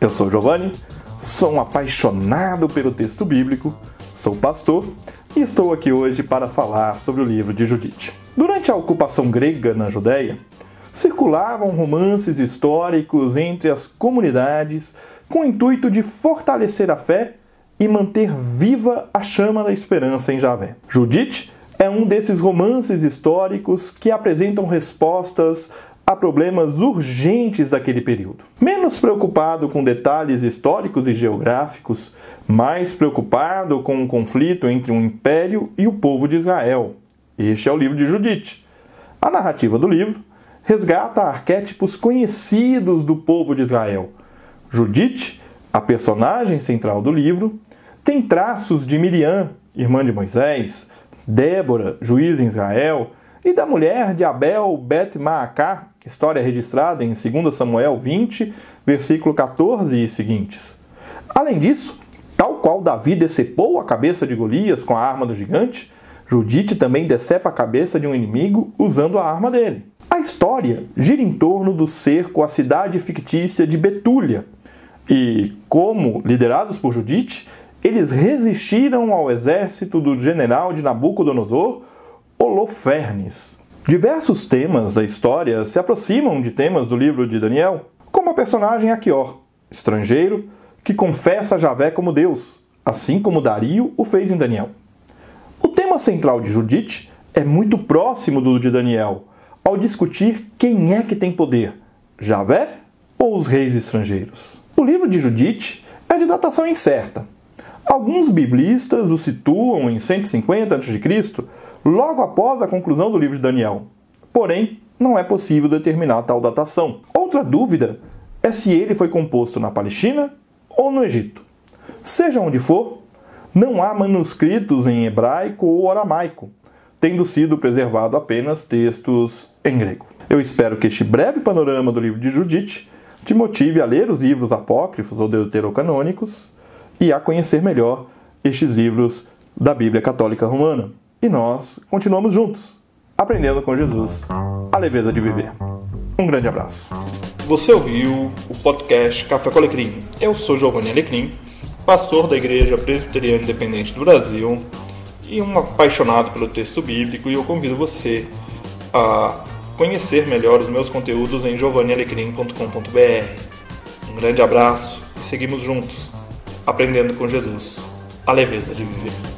Eu sou Giovanni, sou um apaixonado pelo texto bíblico, sou pastor e estou aqui hoje para falar sobre o livro de Judite. Durante a ocupação grega na Judéia, circulavam romances históricos entre as comunidades com o intuito de fortalecer a fé e manter viva a chama da esperança em Javé. Judite é um desses romances históricos que apresentam respostas a problemas urgentes daquele período. Menos preocupado com detalhes históricos e geográficos, mais preocupado com o conflito entre um império e o povo de Israel. Este é o livro de Judite. A narrativa do livro resgata arquétipos conhecidos do povo de Israel. Judite, a personagem central do livro, tem traços de Miriam, irmã de Moisés, Débora, juiz em Israel, e da mulher de Abel Bet Maacá, história registrada em 2 Samuel 20, versículo 14 e seguintes. Além disso, tal qual Davi decepou a cabeça de Golias com a arma do gigante, Judite também decepa a cabeça de um inimigo usando a arma dele. A história gira em torno do cerco à cidade fictícia de Betúlia, e como, liderados por Judite, eles resistiram ao exército do general de Nabucodonosor, Holofernes. Diversos temas da história se aproximam de temas do livro de Daniel, como a personagem Aquior, estrangeiro, que confessa Javé como Deus, assim como Dario o fez em Daniel. O tema central de Judite é muito próximo do de Daniel, ao discutir quem é que tem poder, Javé ou os reis estrangeiros. O livro de Judite é de datação incerta, Alguns biblistas o situam em 150 a.C., logo após a conclusão do livro de Daniel. Porém, não é possível determinar tal datação. Outra dúvida é se ele foi composto na Palestina ou no Egito. Seja onde for, não há manuscritos em hebraico ou aramaico, tendo sido preservado apenas textos em grego. Eu espero que este breve panorama do livro de Judite te motive a ler os livros apócrifos ou deuterocanônicos e a conhecer melhor estes livros da Bíblia Católica Romana. E nós continuamos juntos, aprendendo com Jesus a leveza de viver. Um grande abraço. Você ouviu o podcast Café com Alecrim. Eu sou Giovanni Alecrim, pastor da Igreja Presbiteriana Independente do Brasil e um apaixonado pelo texto bíblico, e eu convido você a conhecer melhor os meus conteúdos em giovannialecrim.com.br. Um grande abraço e seguimos juntos aprendendo com Jesus a leveza de viver.